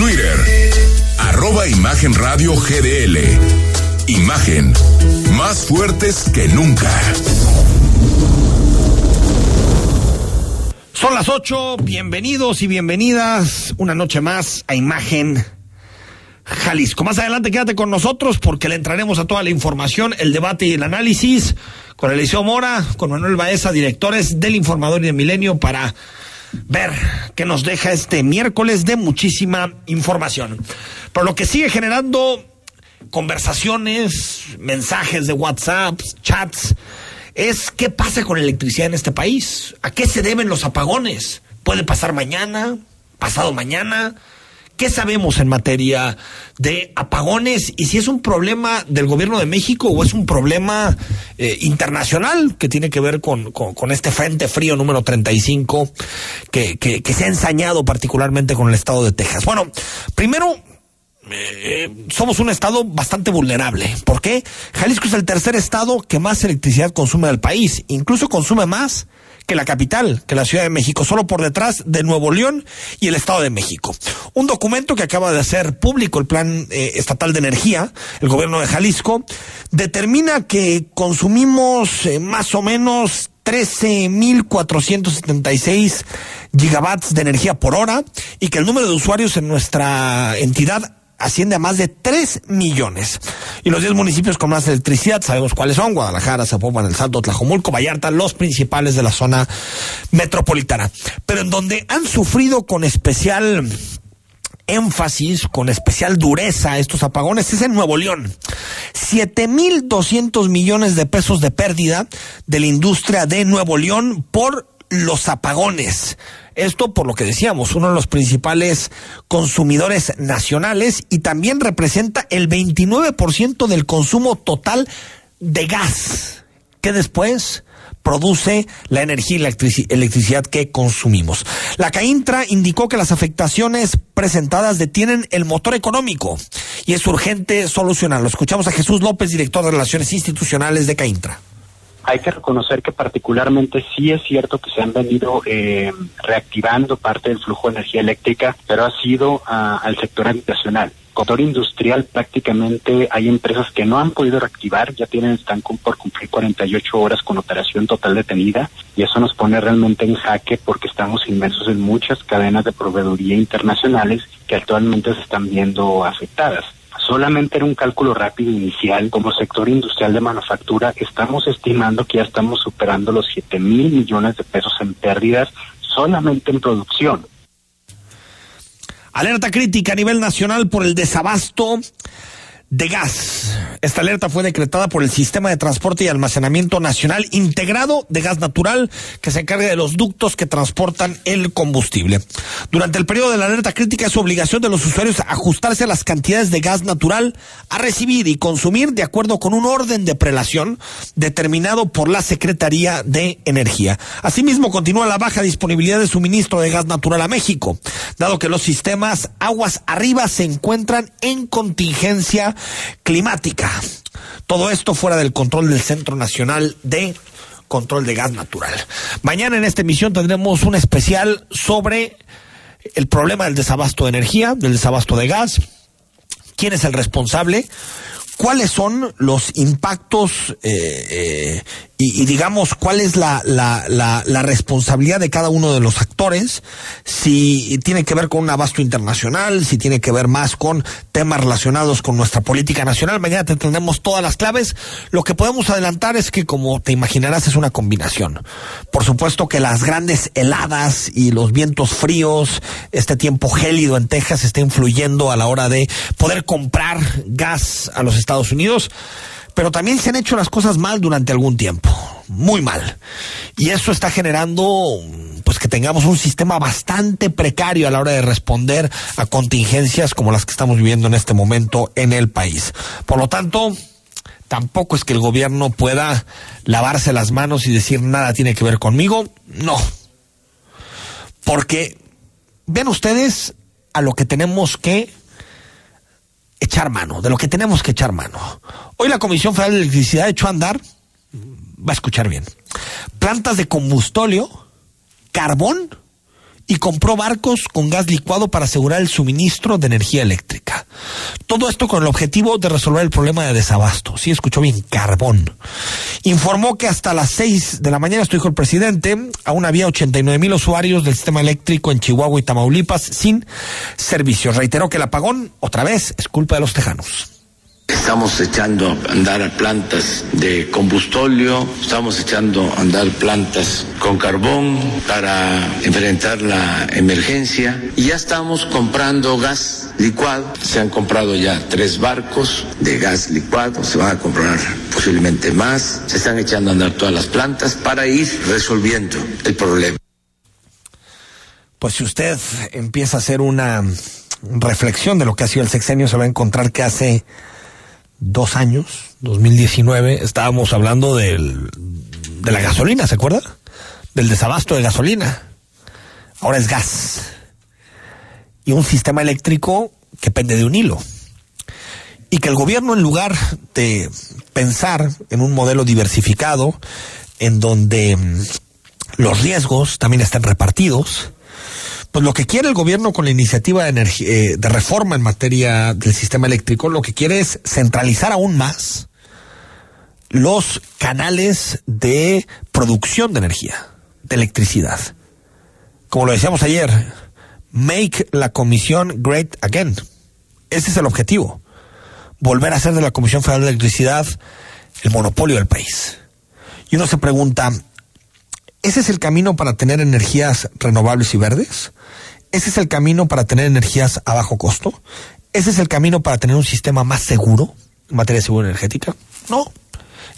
Twitter arroba Imagen GDL Imagen más fuertes que nunca Son las ocho, bienvenidos y bienvenidas una noche más a Imagen Jalisco. Más adelante quédate con nosotros porque le entraremos a toda la información, el debate y el análisis con Eliseo Mora, con Manuel Baeza, directores del Informador y de Milenio para ver qué nos deja este miércoles de muchísima información. Pero lo que sigue generando conversaciones, mensajes de WhatsApp, chats, es qué pasa con la electricidad en este país. ¿A qué se deben los apagones? ¿Puede pasar mañana? ¿Pasado mañana? ¿Qué sabemos en materia de apagones y si es un problema del gobierno de México o es un problema eh, internacional que tiene que ver con, con, este frente frío número 35 que, que, que se ha ensañado particularmente con el estado de Texas? Bueno, primero eh, somos un estado bastante vulnerable. ¿Por qué? Jalisco es el tercer estado que más electricidad consume del país. Incluso consume más que la capital, que la Ciudad de México, solo por detrás de Nuevo León y el Estado de México. Un documento que acaba de hacer público el Plan eh, Estatal de Energía, el gobierno de Jalisco, determina que consumimos eh, más o menos 13.476 gigawatts de energía por hora y que el número de usuarios en nuestra entidad asciende a más de 3 millones. Y los 10 municipios con más electricidad, sabemos cuáles son, Guadalajara, Zapopan, El Salto, Tlajomulco, Vallarta, los principales de la zona metropolitana. Pero en donde han sufrido con especial énfasis, con especial dureza estos apagones es en Nuevo León. 7.200 millones de pesos de pérdida de la industria de Nuevo León por los apagones. Esto por lo que decíamos, uno de los principales consumidores nacionales y también representa el 29% del consumo total de gas, que después produce la energía y la electricidad que consumimos. La CAINTRA indicó que las afectaciones presentadas detienen el motor económico y es urgente solucionarlo. Escuchamos a Jesús López, director de Relaciones Institucionales de CAINTRA hay que reconocer que particularmente sí es cierto que se han venido eh, reactivando parte del flujo de energía eléctrica, pero ha sido uh, al sector habitacional. Sector industrial prácticamente hay empresas que no han podido reactivar, ya tienen están por cumplir 48 horas con operación total detenida y eso nos pone realmente en jaque porque estamos inmersos en muchas cadenas de proveeduría internacionales que actualmente se están viendo afectadas solamente era un cálculo rápido inicial como sector industrial de manufactura, estamos estimando que ya estamos superando los 7 mil millones de pesos en pérdidas solamente en producción. Alerta crítica a nivel nacional por el desabasto de gas. Esta alerta fue decretada por el Sistema de Transporte y Almacenamiento Nacional Integrado de Gas Natural, que se encarga de los ductos que transportan el combustible. Durante el periodo de la alerta crítica es obligación de los usuarios ajustarse a las cantidades de gas natural a recibir y consumir de acuerdo con un orden de prelación determinado por la Secretaría de Energía. Asimismo, continúa la baja disponibilidad de suministro de gas natural a México, dado que los sistemas aguas arriba se encuentran en contingencia climática. Todo esto fuera del control del Centro Nacional de Control de Gas Natural. Mañana en esta emisión tendremos un especial sobre el problema del desabasto de energía, del desabasto de gas, quién es el responsable, cuáles son los impactos eh, eh, y, y, digamos cuál es la, la, la, la, responsabilidad de cada uno de los actores, si tiene que ver con un abasto internacional, si tiene que ver más con temas relacionados con nuestra política nacional. Mañana te tendremos todas las claves. Lo que podemos adelantar es que, como te imaginarás, es una combinación. Por supuesto que las grandes heladas y los vientos fríos, este tiempo gélido en Texas está influyendo a la hora de poder comprar gas a los Estados Unidos Pero también se han hecho las cosas mal durante algún tiempo, muy mal. Y eso está generando pues que tengamos un sistema bastante precario a la hora de responder a contingencias como las que estamos viviendo en este momento en el país. Por lo tanto, tampoco es que el gobierno pueda lavarse las manos y decir nada tiene que ver conmigo. No. Porque ven ustedes a lo que tenemos que echar mano, de lo que tenemos que echar mano. Hoy la Comisión Federal de Electricidad echó a andar, va a escuchar bien, plantas de combustóleo, carbón y compró barcos con gas licuado para asegurar el suministro de energía eléctrica. Todo esto con el objetivo de resolver el problema de desabasto. Sí, escuchó bien, carbón. Informó que hasta las 6 de la mañana, esto dijo el presidente, aún había 89 mil usuarios del sistema eléctrico en Chihuahua y Tamaulipas sin servicio. Reiteró que el apagón, otra vez, es culpa de los tejanos. Estamos echando a andar plantas de combustóleo, estamos echando a andar plantas con carbón para enfrentar la emergencia y ya estamos comprando gas licuado. Se han comprado ya tres barcos de gas licuado, se van a comprar posiblemente más. Se están echando a andar todas las plantas para ir resolviendo el problema. Pues si usted empieza a hacer una reflexión de lo que ha sido el sexenio, se va a encontrar que hace dos años, 2019, estábamos hablando del, de la gasolina, ¿se acuerda? Del desabasto de gasolina. Ahora es gas. Y un sistema eléctrico que pende de un hilo. Y que el gobierno, en lugar de pensar en un modelo diversificado, en donde mm, los riesgos también estén repartidos, pues lo que quiere el gobierno con la iniciativa de, eh, de reforma en materia del sistema eléctrico, lo que quiere es centralizar aún más los canales de producción de energía, de electricidad. Como lo decíamos ayer, make la comisión great again. Ese es el objetivo. Volver a hacer de la Comisión Federal de Electricidad el monopolio del país. Y uno se pregunta, ¿ese es el camino para tener energías renovables y verdes? ¿Ese es el camino para tener energías a bajo costo? ¿Ese es el camino para tener un sistema más seguro en materia de seguridad energética? No.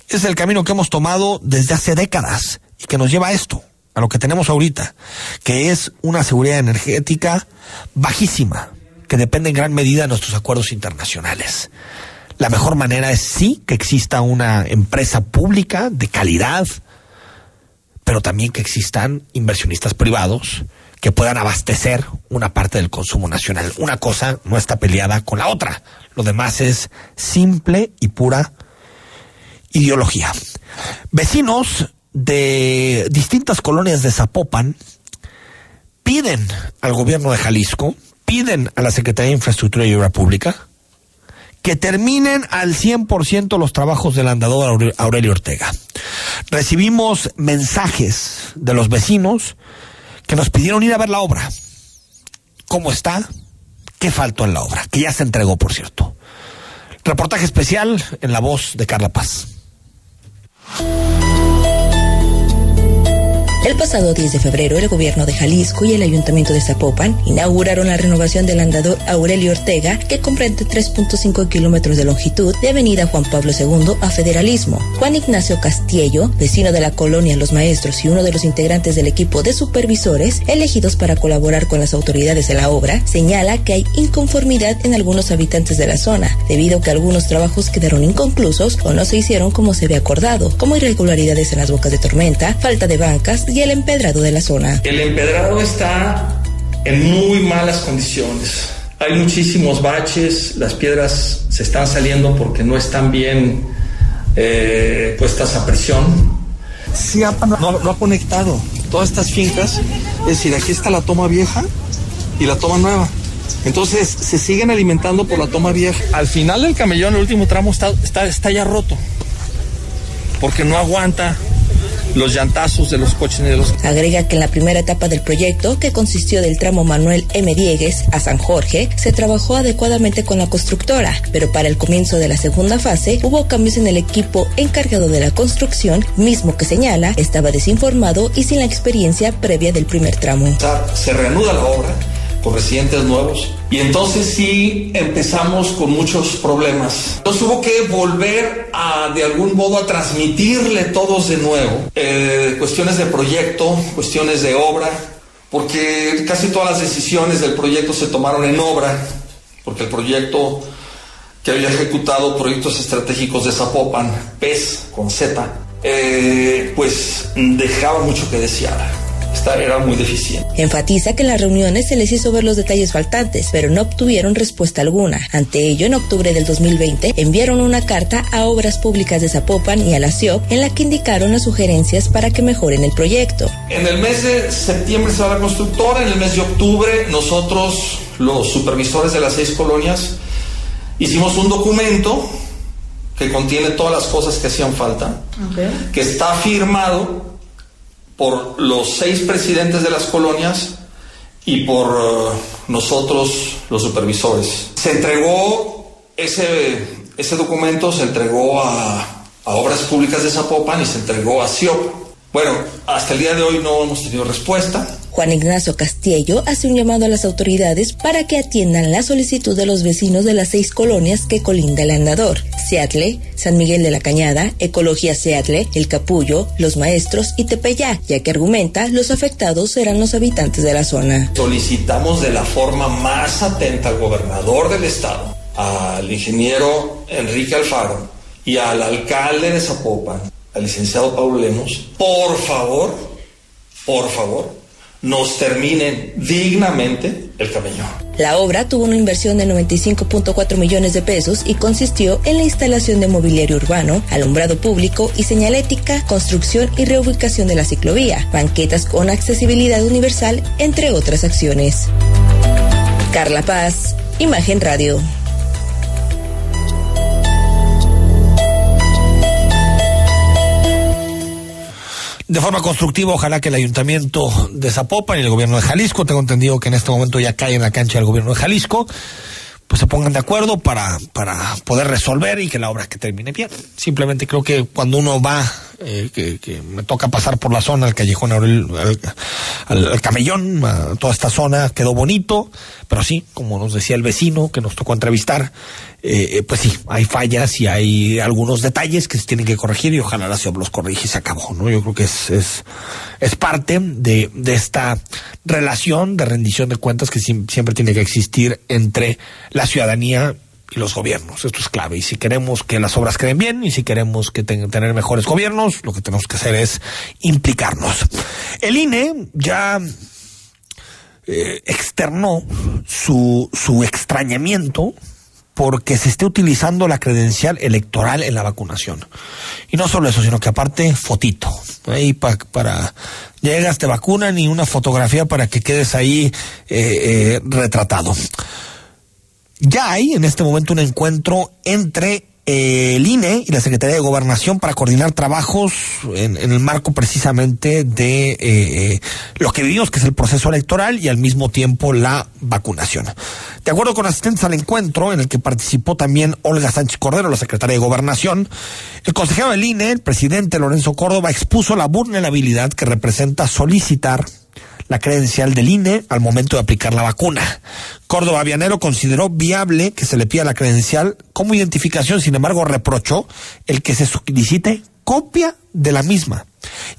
Ese es el camino que hemos tomado desde hace décadas y que nos lleva a esto, a lo que tenemos ahorita, que es una seguridad energética bajísima, que depende en gran medida de nuestros acuerdos internacionales. La mejor manera es sí que exista una empresa pública de calidad, pero también que existan inversionistas privados que puedan abastecer una parte del consumo nacional. Una cosa no está peleada con la otra. Lo demás es simple y pura ideología. Vecinos de distintas colonias de Zapopan piden al gobierno de Jalisco, piden a la Secretaría de Infraestructura y Obra Pública que terminen al 100% los trabajos del andador Aurelio Ortega. Recibimos mensajes de los vecinos que nos pidieron ir a ver la obra. ¿Cómo está? ¿Qué faltó en la obra? Que ya se entregó, por cierto. Reportaje especial en la voz de Carla Paz. El pasado 10 de febrero, el gobierno de Jalisco y el ayuntamiento de Zapopan inauguraron la renovación del andador Aurelio Ortega, que comprende 3.5 kilómetros de longitud de Avenida Juan Pablo II a Federalismo. Juan Ignacio Castillo, vecino de la colonia Los Maestros y uno de los integrantes del equipo de supervisores elegidos para colaborar con las autoridades de la obra, señala que hay inconformidad en algunos habitantes de la zona, debido a que algunos trabajos quedaron inconclusos o no se hicieron como se había acordado, como irregularidades en las bocas de tormenta, falta de bancas y el empedrado de la zona. El empedrado está en muy malas condiciones. Hay muchísimos baches, las piedras se están saliendo porque no están bien eh, puestas a presión. Sí, no, no ha conectado todas estas fincas. Es decir, aquí está la toma vieja y la toma nueva. Entonces se siguen alimentando por la toma vieja. Al final del camellón, el último tramo está, está, está ya roto. Porque no aguanta los llantazos de los coches negros. Agrega que en la primera etapa del proyecto, que consistió del tramo Manuel M. Diegues a San Jorge, se trabajó adecuadamente con la constructora, pero para el comienzo de la segunda fase hubo cambios en el equipo encargado de la construcción, mismo que señala estaba desinformado y sin la experiencia previa del primer tramo. Se reanuda la obra con residentes nuevos. Y entonces sí empezamos con muchos problemas. Entonces hubo que volver a, de algún modo, a transmitirle todos de nuevo eh, cuestiones de proyecto, cuestiones de obra, porque casi todas las decisiones del proyecto se tomaron en obra, porque el proyecto que había ejecutado proyectos estratégicos de Zapopan, PES con Z, eh, pues dejaba mucho que desear. Esta era muy deficiente. Enfatiza que en las reuniones se les hizo ver los detalles faltantes, pero no obtuvieron respuesta alguna. Ante ello, en octubre del 2020, enviaron una carta a Obras Públicas de Zapopan y a la CIOP en la que indicaron las sugerencias para que mejoren el proyecto. En el mes de septiembre se va la constructora, en el mes de octubre nosotros, los supervisores de las seis colonias, hicimos un documento que contiene todas las cosas que hacían falta, que está firmado por los seis presidentes de las colonias y por uh, nosotros los supervisores. Se entregó ese, ese documento, se entregó a, a Obras Públicas de Zapopan y se entregó a CIOP. Bueno, hasta el día de hoy no hemos tenido respuesta. Juan Ignacio Castillo hace un llamado a las autoridades para que atiendan la solicitud de los vecinos de las seis colonias que colinda el andador, Seattle, San Miguel de la Cañada, Ecología Seattle, El Capullo, Los Maestros y Tepeyá, ya que argumenta los afectados serán los habitantes de la zona. Solicitamos de la forma más atenta al gobernador del estado, al ingeniero Enrique Alfaro y al alcalde de Zapopan, al licenciado Pablo Lemos, por favor, por favor, nos terminen dignamente el camino. La obra tuvo una inversión de 95.4 millones de pesos y consistió en la instalación de mobiliario urbano, alumbrado público y señalética, construcción y reubicación de la ciclovía, banquetas con accesibilidad universal, entre otras acciones. Carla Paz, Imagen Radio. De forma constructiva, ojalá que el ayuntamiento de Zapopan y el gobierno de Jalisco, tengo entendido que en este momento ya cae en la cancha el gobierno de Jalisco, pues se pongan de acuerdo para, para poder resolver y que la obra que termine bien. Simplemente creo que cuando uno va, eh, que, que, me toca pasar por la zona, el callejón, al, al, al, camellón, a toda esta zona, quedó bonito, pero sí, como nos decía el vecino que nos tocó entrevistar, eh, pues sí, hay fallas y hay algunos detalles que se tienen que corregir y ojalá la ciudad los corrige y se acabó, ¿no? Yo creo que es, es, es parte de, de esta relación de rendición de cuentas que siempre tiene que existir entre la ciudadanía y los gobiernos. Esto es clave. Y si queremos que las obras queden bien y si queremos que ten, tener mejores gobiernos, lo que tenemos que hacer es implicarnos. El INE ya eh, externó su, su extrañamiento porque se esté utilizando la credencial electoral en la vacunación. Y no solo eso, sino que aparte fotito. Ahí pa, para llegas, te vacunan y una fotografía para que quedes ahí eh, eh, retratado. Ya hay en este momento un encuentro entre el INE y la Secretaría de Gobernación para coordinar trabajos en, en el marco precisamente de eh, lo que vivimos, que es el proceso electoral y al mismo tiempo la vacunación. De acuerdo con asistentes al encuentro, en el que participó también Olga Sánchez Cordero, la secretaria de Gobernación, el consejero del INE, el presidente Lorenzo Córdoba, expuso la vulnerabilidad que representa solicitar la credencial del INE al momento de aplicar la vacuna. Córdoba Vianero consideró viable que se le pida la credencial como identificación, sin embargo reprochó el que se solicite copia de la misma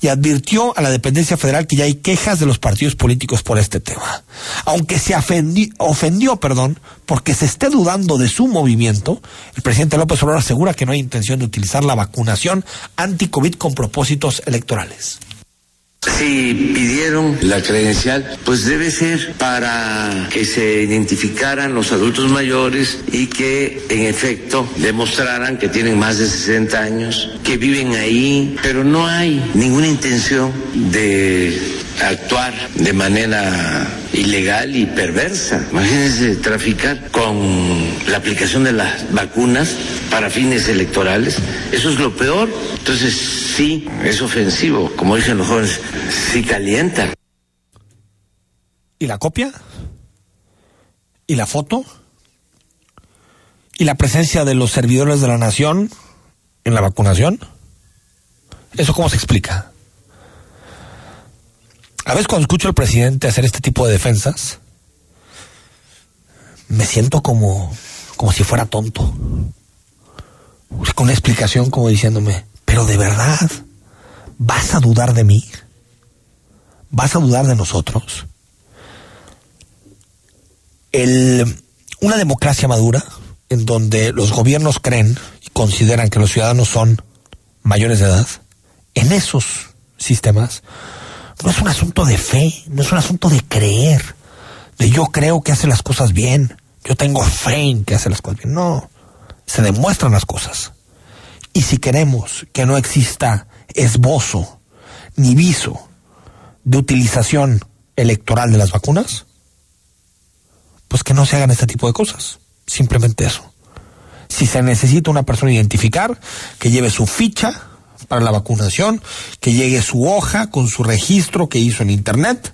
y advirtió a la dependencia federal que ya hay quejas de los partidos políticos por este tema. Aunque se ofendió, ofendió, perdón, porque se esté dudando de su movimiento, el presidente López Obrador asegura que no hay intención de utilizar la vacunación anti-COVID con propósitos electorales. Si pidieron la credencial, pues debe ser para que se identificaran los adultos mayores y que en efecto demostraran que tienen más de 60 años, que viven ahí, pero no hay ninguna intención de actuar de manera ilegal y perversa. Imagínense traficar con la aplicación de las vacunas para fines electorales. Eso es lo peor. Entonces sí, es ofensivo. Como dicen los jóvenes, sí calienta. ¿Y la copia? ¿Y la foto? ¿Y la presencia de los servidores de la nación en la vacunación? ¿Eso cómo se explica? A veces cuando escucho al presidente hacer este tipo de defensas, me siento como, como si fuera tonto. Con una explicación como diciéndome, pero de verdad, ¿vas a dudar de mí? ¿Vas a dudar de nosotros? El, una democracia madura, en donde los gobiernos creen y consideran que los ciudadanos son mayores de edad, en esos sistemas, no es un asunto de fe, no es un asunto de creer, de yo creo que hace las cosas bien, yo tengo fe en que hace las cosas bien. No, se demuestran las cosas. Y si queremos que no exista esbozo ni viso de utilización electoral de las vacunas, pues que no se hagan este tipo de cosas. Simplemente eso. Si se necesita una persona identificar, que lleve su ficha para la vacunación, que llegue su hoja con su registro que hizo en Internet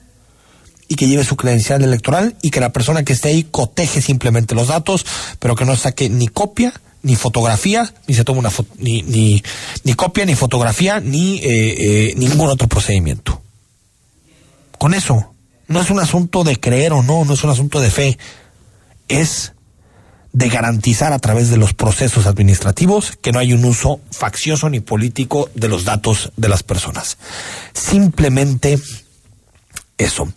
y que lleve su credencial electoral y que la persona que esté ahí coteje simplemente los datos, pero que no saque ni copia ni fotografía, ni se tome una ni, ni, ni, copia, ni fotografía, ni eh, eh, ningún otro procedimiento. Con eso, no es un asunto de creer o no, no es un asunto de fe, es de garantizar a través de los procesos administrativos que no hay un uso faccioso ni político de los datos de las personas. Simplemente eso.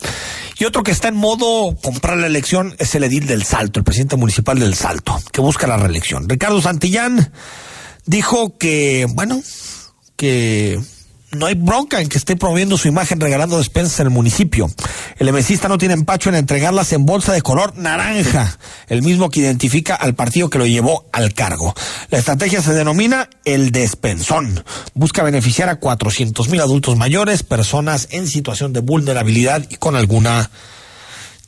Y otro que está en modo comprar la elección es el edil del Salto, el presidente municipal del Salto, que busca la reelección. Ricardo Santillán dijo que, bueno, que no hay bronca en que esté promoviendo su imagen regalando despensas en el municipio. El emesista no tiene empacho en entregarlas en bolsa de color naranja, el mismo que identifica al partido que lo llevó al cargo. La estrategia se denomina el despensón. Busca beneficiar a 400 mil adultos mayores, personas en situación de vulnerabilidad y con alguna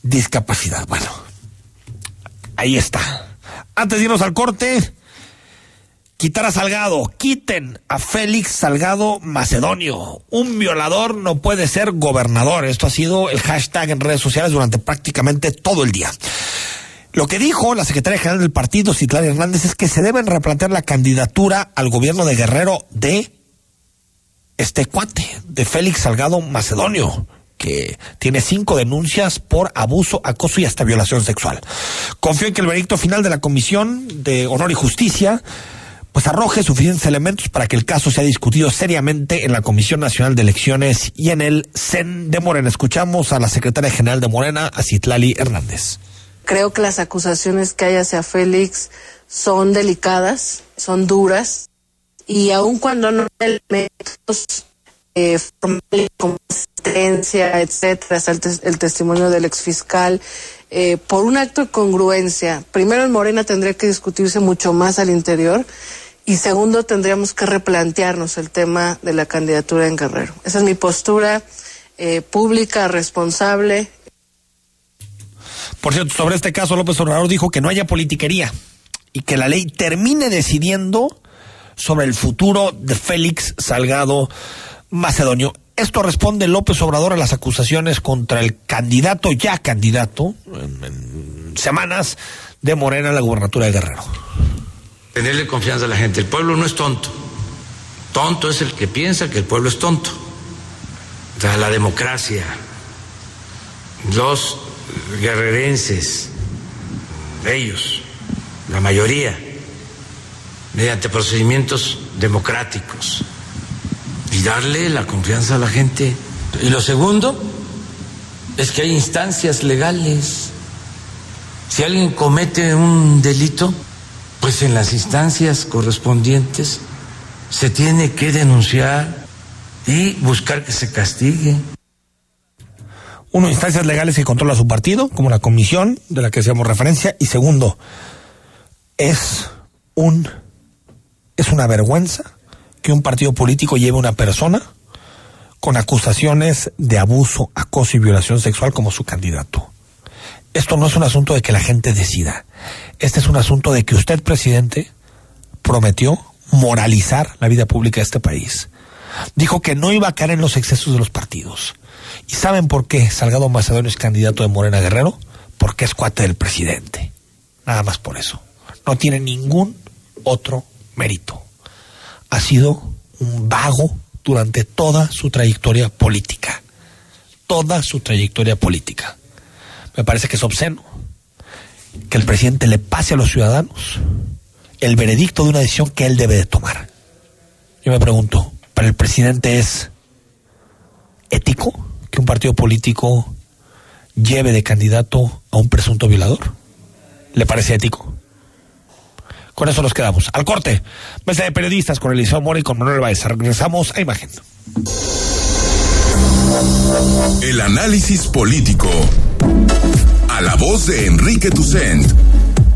discapacidad. Bueno, ahí está. Antes de irnos al corte, quitar a Salgado, quiten a Félix Salgado Macedonio. Un violador no puede ser gobernador. Esto ha sido el hashtag en redes sociales durante prácticamente todo el día. Lo que dijo la secretaria general del partido, Citlán Hernández, es que se deben replantear la candidatura al gobierno de Guerrero de este cuate, de Félix Salgado Macedonio que tiene cinco denuncias por abuso, acoso y hasta violación sexual. Confío en que el veredicto final de la Comisión de Honor y Justicia pues arroje suficientes elementos para que el caso sea discutido seriamente en la Comisión Nacional de Elecciones y en el CEN de Morena. Escuchamos a la secretaria general de Morena, Citlali Hernández. Creo que las acusaciones que hay hacia Félix son delicadas, son duras, y aun cuando no hay elementos eh, como asistencia, etcétera, el, el, testimonio del exfiscal, eh, por un acto de congruencia, primero en Morena tendría que discutirse mucho más al interior y segundo, tendríamos que replantearnos el tema de la candidatura en Guerrero. Esa es mi postura eh, pública, responsable. Por cierto, sobre este caso, López Obrador dijo que no haya politiquería y que la ley termine decidiendo sobre el futuro de Félix Salgado Macedonio. Esto responde López Obrador a las acusaciones contra el candidato, ya candidato, en, en semanas, de Morena a la gubernatura de Guerrero tenerle confianza a la gente. El pueblo no es tonto. Tonto es el que piensa que el pueblo es tonto. O sea, la democracia, los guerrerenses, ellos, la mayoría, mediante procedimientos democráticos y darle la confianza a la gente. Y lo segundo es que hay instancias legales. Si alguien comete un delito, pues en las instancias correspondientes se tiene que denunciar y buscar que se castigue. Uno, instancias legales que controla su partido, como la comisión de la que hacíamos referencia, y segundo, es un es una vergüenza que un partido político lleve a una persona con acusaciones de abuso, acoso y violación sexual como su candidato. Esto no es un asunto de que la gente decida. Este es un asunto de que usted, presidente, prometió moralizar la vida pública de este país. Dijo que no iba a caer en los excesos de los partidos. ¿Y saben por qué Salgado Macedonio es candidato de Morena Guerrero? Porque es cuate del presidente. Nada más por eso. No tiene ningún otro mérito. Ha sido un vago durante toda su trayectoria política. Toda su trayectoria política. Me parece que es obsceno que el presidente le pase a los ciudadanos el veredicto de una decisión que él debe de tomar. Yo me pregunto, ¿para el presidente es ético que un partido político lleve de candidato a un presunto violador? ¿Le parece ético? Con eso nos quedamos. Al corte. Mesa de periodistas con Eliseo Mora y con Manuel Baeza. Regresamos a Imagen. El análisis político. La voz de Enrique Tucent.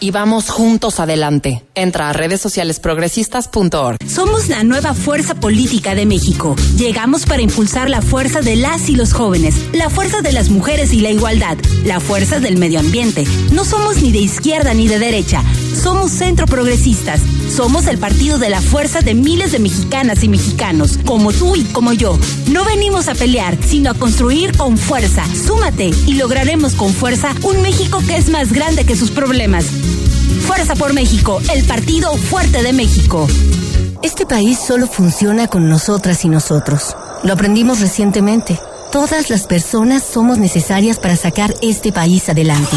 y vamos juntos adelante. Entra a redes sociales progresistas.org. Somos la nueva fuerza política de México. Llegamos para impulsar la fuerza de las y los jóvenes, la fuerza de las mujeres y la igualdad, la fuerza del medio ambiente. No somos ni de izquierda ni de derecha. Somos centro progresistas. Somos el partido de la fuerza de miles de mexicanas y mexicanos, como tú y como yo. No venimos a pelear, sino a construir con fuerza. Súmate y lograremos con fuerza un México que es más grande que sus problemas. Fuerza por México, el partido fuerte de México. Este país solo funciona con nosotras y nosotros. Lo aprendimos recientemente. Todas las personas somos necesarias para sacar este país adelante.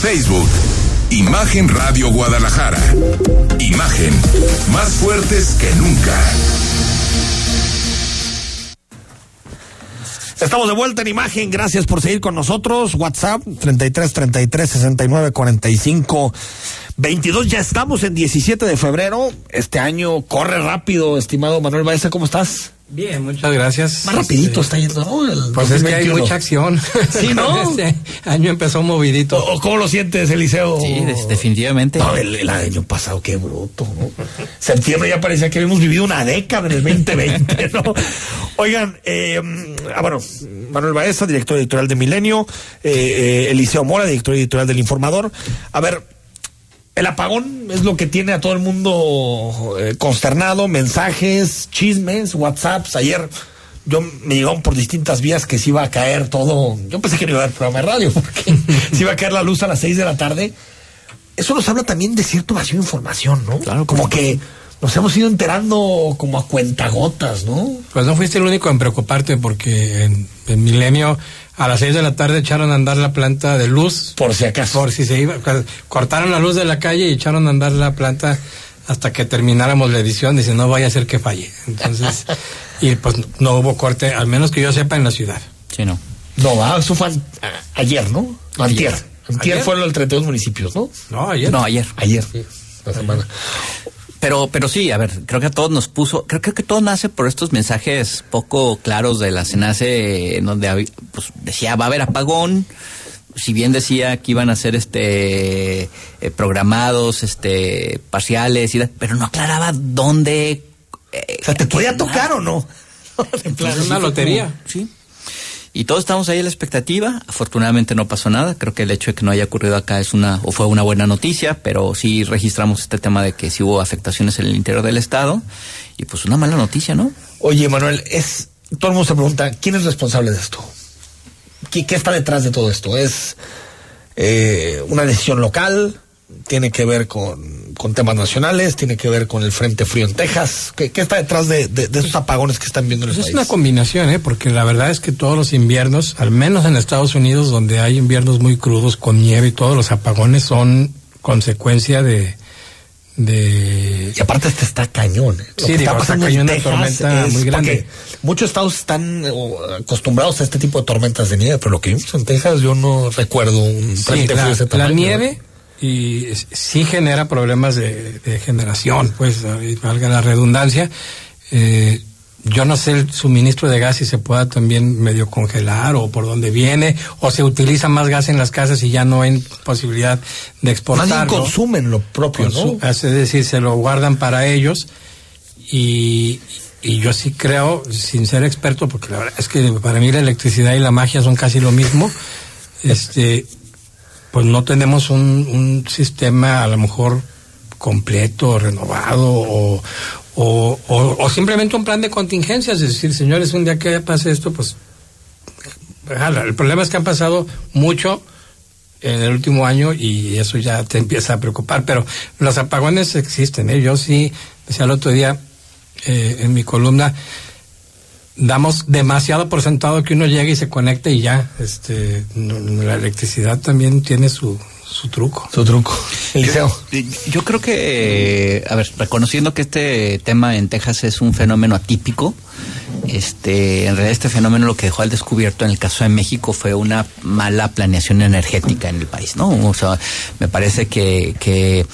Facebook. Imagen Radio Guadalajara. Imagen. Más fuertes que nunca. Estamos de vuelta en imagen. Gracias por seguir con nosotros. WhatsApp 33 33 69 45 22. Ya estamos en 17 de febrero. Este año corre rápido, estimado Manuel Baeza. ¿Cómo estás? Bien, muchas gracias. Más rapidito está yendo, ¿no? El pues es que hay mucha acción. Sí, ¿no? este año empezó movidito. ¿O ¿Cómo lo sientes, Eliseo? Sí, definitivamente. No, el, el, año pasado, qué bruto, ¿no? Septiembre ya parecía que habíamos vivido una década en el 2020, ¿no? Oigan, eh, ah, bueno, Manuel Baeza, director editorial de Milenio, eh, eh, Eliseo Mora, director editorial del Informador. A ver, el apagón es lo que tiene a todo el mundo eh, consternado, mensajes, chismes, WhatsApps. Ayer yo me llegaron por distintas vías que se iba a caer todo. Yo pensé que no iba a haber programa de radio porque se iba a caer la luz a las seis de la tarde. Eso nos habla también de cierto vacío de información, ¿no? Claro, como que nos hemos ido enterando como a cuentagotas, ¿no? Pues no fuiste el único en preocuparte porque en, en Milenio a las seis de la tarde echaron a andar la planta de luz. Por si acaso. Por si se iba. Cortaron la luz de la calle y echaron a andar la planta hasta que termináramos la edición, dice, no vaya a ser que falle. Entonces, y pues no hubo corte, al menos que yo sepa, en la ciudad. Sí, no. No, ah, eso fue ayer, ¿no? Antier. Antier, fueron los 32 municipios, ¿no? No, ayer. No, ayer. Ayer, la semana. Pero, pero sí, a ver, creo que a todos nos puso, creo, creo que todo nace por estos mensajes poco claros de la CENACE, en donde pues, decía va a haber apagón, si bien decía que iban a ser este eh, programados, este parciales, y, pero no aclaraba dónde. Eh, o sea, ¿te podía tocar o no? Es una lotería. Sí. Y todos estamos ahí en la expectativa. Afortunadamente no pasó nada. Creo que el hecho de que no haya ocurrido acá es una o fue una buena noticia, pero sí registramos este tema de que sí hubo afectaciones en el interior del estado y pues una mala noticia, ¿no? Oye, Manuel, es todo el mundo se pregunta quién es responsable de esto. ¿Qué, qué está detrás de todo esto? ¿Es eh, una decisión local? ¿Tiene que ver con, con, temas nacionales? ¿Tiene que ver con el Frente Frío en Texas? ¿Qué, qué está detrás de, de, de, esos apagones que están viendo en el pues país? Es una combinación, ¿eh? porque la verdad es que todos los inviernos, al menos en Estados Unidos, donde hay inviernos muy crudos con nieve y todos los apagones son consecuencia de, de... Y aparte este está cañón. ¿eh? Sí, digo, está cañón una tormenta muy grande. Muchos estados están acostumbrados a este tipo de tormentas de nieve, pero lo que vimos en Texas yo no recuerdo un sí, la, de la nieve y sí genera problemas de, de generación, pues, valga la redundancia. Eh, yo no sé el suministro de gas si se pueda también medio congelar o por dónde viene o se utiliza más gas en las casas y ya no hay posibilidad de exportar. Más bien consumen lo propio, Consum ¿no? Es decir, se lo guardan para ellos y, y yo sí creo, sin ser experto, porque la verdad es que para mí la electricidad y la magia son casi lo mismo, este, pues no tenemos un, un sistema a lo mejor completo, renovado o, o, o, o, simplemente un plan de contingencias, es decir, señores, un día que pase esto, pues el problema es que han pasado mucho en el último año y eso ya te empieza a preocupar, pero los apagones existen, ¿eh? yo sí, decía el otro día eh, en mi columna, damos demasiado por sentado que uno llega y se conecta y ya, este, la electricidad también tiene su, su truco. Su truco. Eliseo. Yo, yo creo que, eh, a ver, reconociendo que este tema en Texas es un fenómeno atípico, este, en realidad este fenómeno lo que dejó al descubierto en el caso de México fue una mala planeación energética en el país, ¿no? O sea, me parece que, que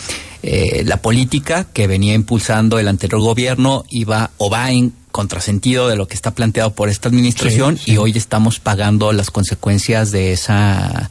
eh, la política que venía impulsando el anterior gobierno iba o va en contrasentido de lo que está planteado por esta administración sí, sí. y hoy estamos pagando las consecuencias de esa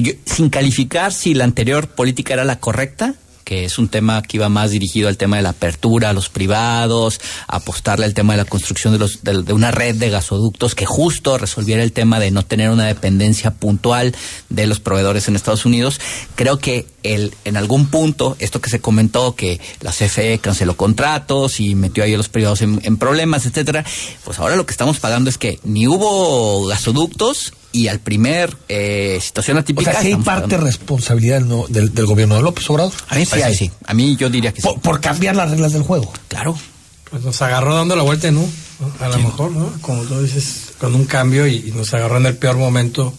yo, sin calificar si la anterior política era la correcta que es un tema que iba más dirigido al tema de la apertura a los privados, apostarle al tema de la construcción de, los, de, una red de gasoductos que justo resolviera el tema de no tener una dependencia puntual de los proveedores en Estados Unidos. Creo que el, en algún punto, esto que se comentó, que la CFE canceló contratos y metió ahí a los privados en, en problemas, etcétera, pues ahora lo que estamos pagando es que ni hubo gasoductos y al primer eh, situación atípica. O sea, ¿sí hay parte hablando. responsabilidad no, del, del, gobierno de López Obrador. A mí sí, hay, sí. A mí yo diría que por, sí. Por cambiar las reglas del juego. Claro. Pues nos agarró dando la vuelta en U, ¿no? a lo sí. mejor, ¿no? Como tú dices, con un cambio y, y, nos agarró en el peor momento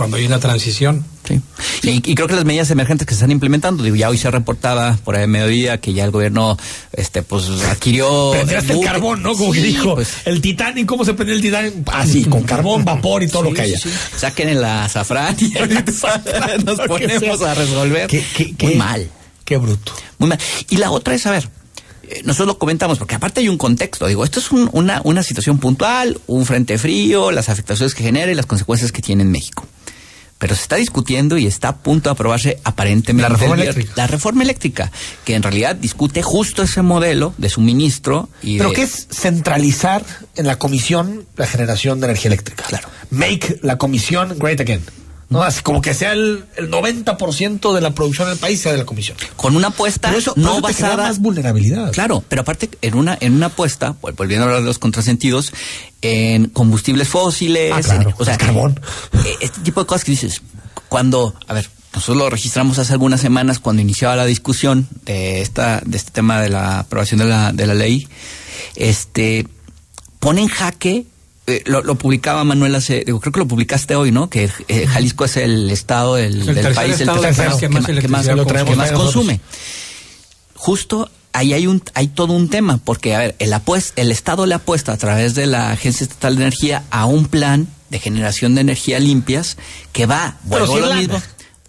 cuando hay una transición. Sí. Y, y, creo que las medidas emergentes que se están implementando, digo, ya hoy se reportaba por ahí mediodía que ya el gobierno, este, pues adquirió. Prendiste el carbón, ¿no? Como sí, que dijo, pues, el Titanic, ¿cómo se prende el Titanic? Así, con carbón, vapor y todo sí, lo que haya. Sí, Saquen el azafrán y nos ponemos a resolver. ¿Qué, qué, Muy mal. Qué bruto. Muy mal. Y la otra es, a ver, eh, nosotros lo comentamos, porque aparte hay un contexto, digo, esto es un, una, una situación puntual, un frente frío, las afectaciones que genera y las consecuencias que tiene en México pero se está discutiendo y está a punto de aprobarse aparentemente la reforma eléctrica. La reforma eléctrica, que en realidad discute justo ese modelo de suministro. Y pero de... que es centralizar en la comisión la generación de energía eléctrica. Claro. Make la comisión great again. ¿No? Así como que sea el, el 90% de la producción del país sea de la comisión. Con una apuesta pero eso, no basada. más vulnerabilidad. Claro, pero aparte, en una, en una apuesta, volviendo a hablar de los contrasentidos, en combustibles fósiles, ah, claro, en, o sea, carbón. Este tipo de cosas que dices, cuando, a ver, nosotros lo registramos hace algunas semanas cuando iniciaba la discusión de esta, de este tema de la aprobación de la, de la ley, este, pone en jaque eh, lo, lo, publicaba Manuel hace, digo, creo que lo publicaste hoy, ¿no? Que eh, Jalisco es el estado del, el del país, estado el tercer que, que, más, que más, que más consume. justo ahí hay un hay todo un tema porque a ver el apuest, el Estado le apuesta a través de la Agencia Estatal de Energía a un plan de generación de energía limpias que va Pero vuelvo sin a lo lana. mismo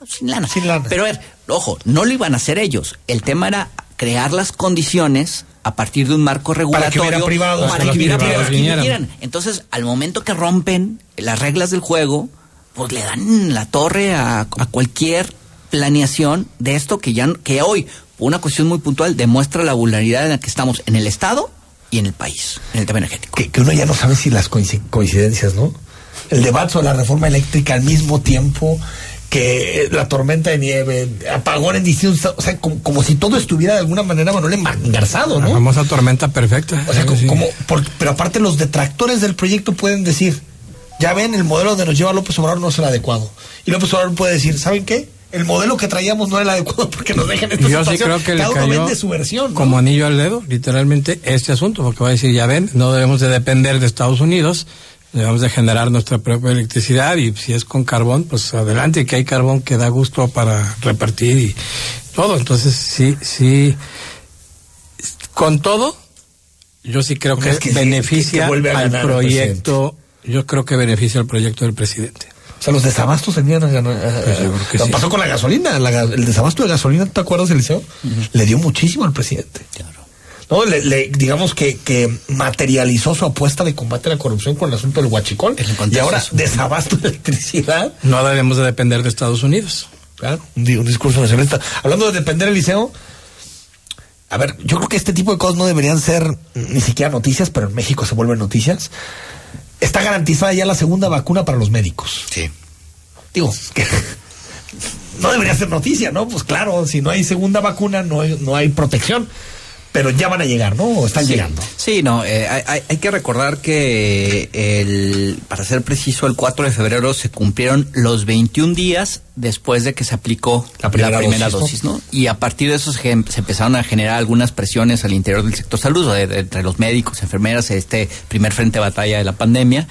sin lana. Sin lana. Pero a ver, ojo, no lo iban a hacer ellos. El tema era crear las condiciones a partir de un marco regulatorio privados, para que que privados privados que vinieran. vinieran. Entonces, al momento que rompen las reglas del juego, pues le dan la torre a, a cualquier planeación de esto que ya que hoy, por una cuestión muy puntual, demuestra la vulnerabilidad en la que estamos en el Estado y en el país, en el tema energético. Que, que uno ya no sabe si las coinci- coincidencias, ¿no? El debate sobre la reforma eléctrica al mismo tiempo que la tormenta de nieve, apagón en distintos estados, o sea, como, como si todo estuviera de alguna manera, Manuel, engarzado, La ¿no? famosa tormenta perfecta. O sea, co- Sí. como, por- pero aparte los detractores del proyecto pueden decir, ya ven, el modelo donde nos lleva López Obrador no es el adecuado. Y López Obrador puede decir, ¿saben qué? El modelo que traíamos no era el adecuado porque nos dejan esta Yo sí situación. creo que le uno cayó vende su versión, ¿no? como anillo al dedo, literalmente, este asunto, porque va a decir, ya ven, no debemos de depender de Estados Unidos, debemos de generar nuestra propia electricidad y si es con carbón, pues adelante, que hay carbón que da gusto para repartir y todo. Entonces, sí, sí, con todo, yo sí creo que, es que sí, beneficia que- que al proyecto, yo creo que beneficia al proyecto del presidente. O sea, los desabastos tenían. eh, Pues sí. pasó con la gasolina. la el desabasto de gasolina, ¿te acuerdas, Eliseo? Le dio muchísimo al presidente. No, le, le- digamos que, que materializó su apuesta de combate a la corrupción con el asunto del huachicol. Y ahora, desabasto de electricidad. No debemos de depender de Estados Unidos. Claro, un, un discurso nacionalista. Hablando de depender, Eliseo. A ver, yo creo que este tipo de cosas no deberían ser ni siquiera noticias, pero en México se vuelven noticias. Está garantizada ya la segunda vacuna para los médicos. Sí. Digo, que no debería ser noticia, ¿no? Pues claro, si no hay segunda vacuna, no hay, no hay protección. Pero ya van a llegar, ¿no? O están Sí. llegando. Sí, no, eh, hay, hay- que recordar que el, para ser preciso, el 4 de febrero se cumplieron los 21 días después de que se aplicó La primera dosis, dosis, ¿no? Y a partir de eso se, se empezaron a generar algunas presiones al interior del sector salud, entre los médicos, enfermeras, este primer frente de batalla de la pandemia,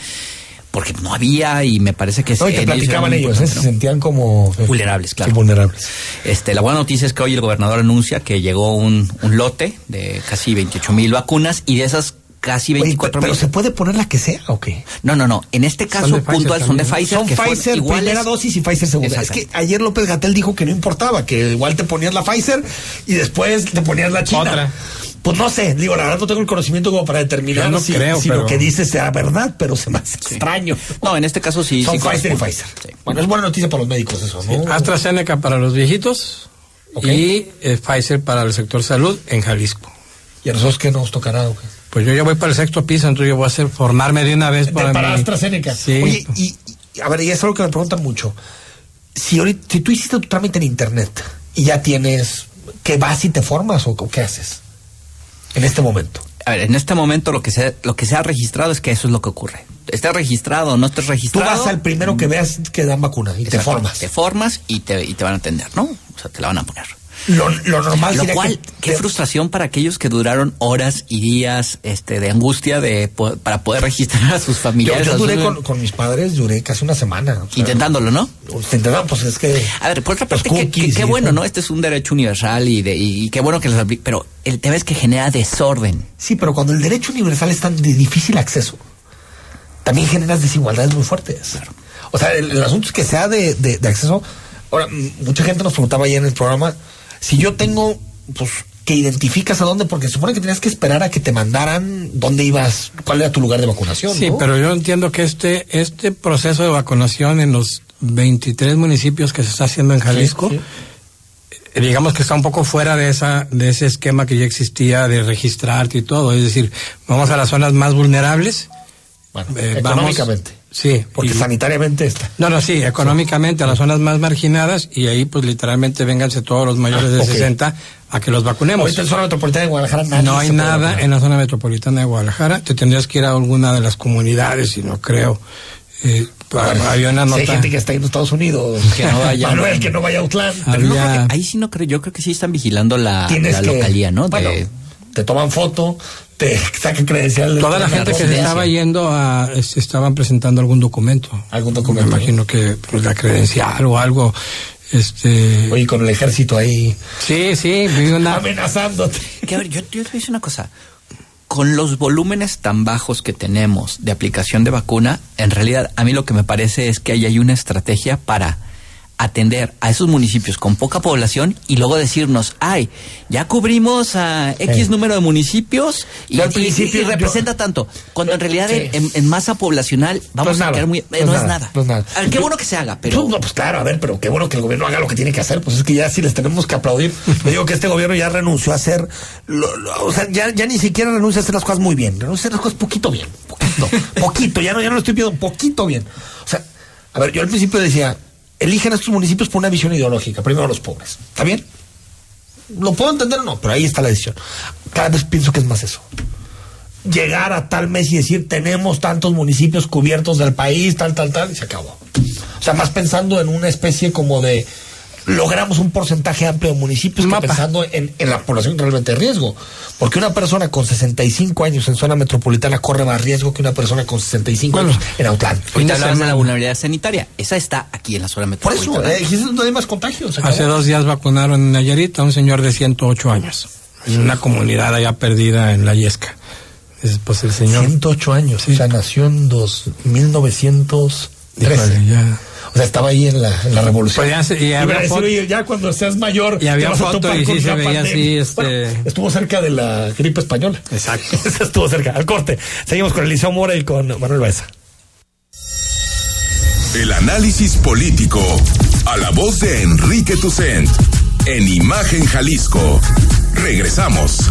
porque no había y me parece que No, y que ellos ¿eh? se sentían como eh, Vulnerables, claro. sí, vulnerables. Este, la buena noticia es que hoy el gobernador anuncia que llegó un, un lote de casi 28 mil vacunas y de esas casi Oye, 24 pero mil. se puede poner la que sea o qué? No, no, no. En este caso Pfizer puntual son de Pfizer. Son que Pfizer iguales. primera dosis y Pfizer segunda. Es que ayer López Gatel dijo que no importaba, que igual te ponías la Pfizer y después te ponías la China. Otra. Pues no sé, digo, la verdad no tengo el conocimiento como para determinar Yo no si, creo, si lo que dice sea verdad, pero se me hace extraño. No, en este caso sí. Son sí Pfizer y. Pfizer. Bueno, es buena noticia para los médicos eso, ¿no? AstraZeneca para los viejitos y eh, Pfizer para el sector salud en Jalisco. ¿Y a nosotros qué nos tocará? o qué? Pues yo ya voy para el sexto piso, entonces yo voy a hacer formarme de una vez para, para mi- AstraZeneca. Sí. Oye, y, y, a ver, y es algo que me preguntan mucho. Si, ahorita, si tú hiciste tu trámite en internet y ya tienes, ¿qué vas y te formas o, o qué haces? En este momento. A ver, en este momento lo que se lo que se ha registrado es que eso es lo que ocurre. Estés registrado o no estés Tú registrado. vas al primero que veas que dan vacuna y te formas. Te formas y te, y te van a atender, ¿no? O sea, te la van a poner. Lo, lo normal Lo sería cual, que- qué que- frustración para aquellos que duraron horas y días este, de angustia de, po- para poder registrar a sus Yo, familiares. yo sus- duré con, con mis padres, duré casi una semana. o sea, Intentándolo, ¿no? Intentando, pues es que. A ver, por otra parte, qué, bueno. ¿no? Este es un derecho universal y, de, y, y qué bueno que les apli- Pero el tema es que genera desorden. Sí, pero cuando el derecho universal es tan de difícil acceso, también generas desigualdades muy fuertes. O sea, el, el asunto es que sea de, de- de acceso. Ahora, mucha gente nos preguntaba ayer en el programa, si yo tengo, pues, que identificas a dónde, porque se supone que tenías que esperar a que te mandaran dónde ibas, cuál era tu lugar de vacunación. Sí, ¿no? pero yo entiendo que este, este proceso de vacunación en los 23 municipios que se está haciendo en Jalisco, sí. eh, digamos que está un poco fuera de esa, de ese esquema que ya existía de registrarte y todo. Es decir, vamos a las zonas más vulnerables. Bueno, eh, económicamente. Sí, Porque y- sanitariamente está. No, no, sí, económicamente a las zonas más marginadas y ahí pues literalmente vénganse todos los mayores Ah, de ok. 60 a que los vacunemos. Ahorita en zona metropolitana de Guadalajara no hay nada vacunar. en la zona metropolitana de Guadalajara. Te tendrías que ir a alguna de las comunidades y no creo. Eh, había una Si hay nota. gente que está en Estados Unidos. Que no vaya- Manuel, que no vaya a no creo Había- que- ahí sí no creo, yo creo que sí están vigilando la, la que- localía, ¿no? Bueno, De- te toman foto, te sacan credencial. de- Toda la gente que se estaba yendo a, es- estaban presentando algún documento. Algún documento, Me imagino que pues, la credencial o algo. Este. Oye, con el ejército ahí. Sí, sí, una... amenazándote. Que a ver, yo, yo te voy a decir una cosa. Con los volúmenes tan bajos que tenemos de aplicación de vacuna, en realidad a mí lo que me parece es que ahí hay una estrategia para atender a esos municipios con poca población y luego decirnos, ay, ya cubrimos a X Sí. número de municipios y, al principio y representa tanto. Cuando en realidad Sí. en, en masa poblacional vamos No es a quedar muy... no eh, es no es nada, nada. no es nada. A ver, qué bueno que se haga, pero... Pues, no, pues claro, a ver, pero qué bueno que el gobierno haga lo que tiene que hacer. Pues es que ya sí les tenemos que aplaudir. Le digo que este gobierno ya renunció a hacer, lo- lo- o sea, ya, ya ni siquiera renuncia a hacer las cosas muy bien. Renuncia a hacer las cosas poquito bien, poquito, poquito. Ya no, ya no lo estoy pidiendo, poquito bien. O sea, a ver, yo al principio decía, eligen a estos municipios por una visión ideológica, primero los pobres. ¿Está bien? ¿Lo puedo entender o no? Pero ahí está la decisión. Cada vez pienso que es más eso llegar a tal mes y decir tenemos tantos municipios cubiertos del país, tal, tal, tal, y se acabó. O sea, más pensando en una especie como de logramos un porcentaje amplio de municipios que pensando en, en la población realmente de riesgo. Porque una persona con 65 años en zona metropolitana corre más riesgo que una persona con 65 años en Autlán. Ahorita hablabas de la vulnerabilidad sanitaria. Esa está aquí en la zona Por metropolitana. eso, eh, hay más contagios. Hace dos días vacunaron en Nayarit a un señor de 108 años. En una comunidad allá perdida en la Yesca. Es, Pues el señor. 108 años, o sea, nació en dos, 1913. Híjole, ya. O sea, estaba ahí en la, en la revolución. Pues ya y decir, oye, ya cuando seas mayor. Y había foto y sí se veía así, este- Bueno, estuvo cerca de la gripe española. Exacto. Estuvo cerca. Al corte. Seguimos con Eliseo Mora y con Manuel Baeza. El análisis político. A la voz de Enrique Tucent. En Imagen Jalisco. Regresamos.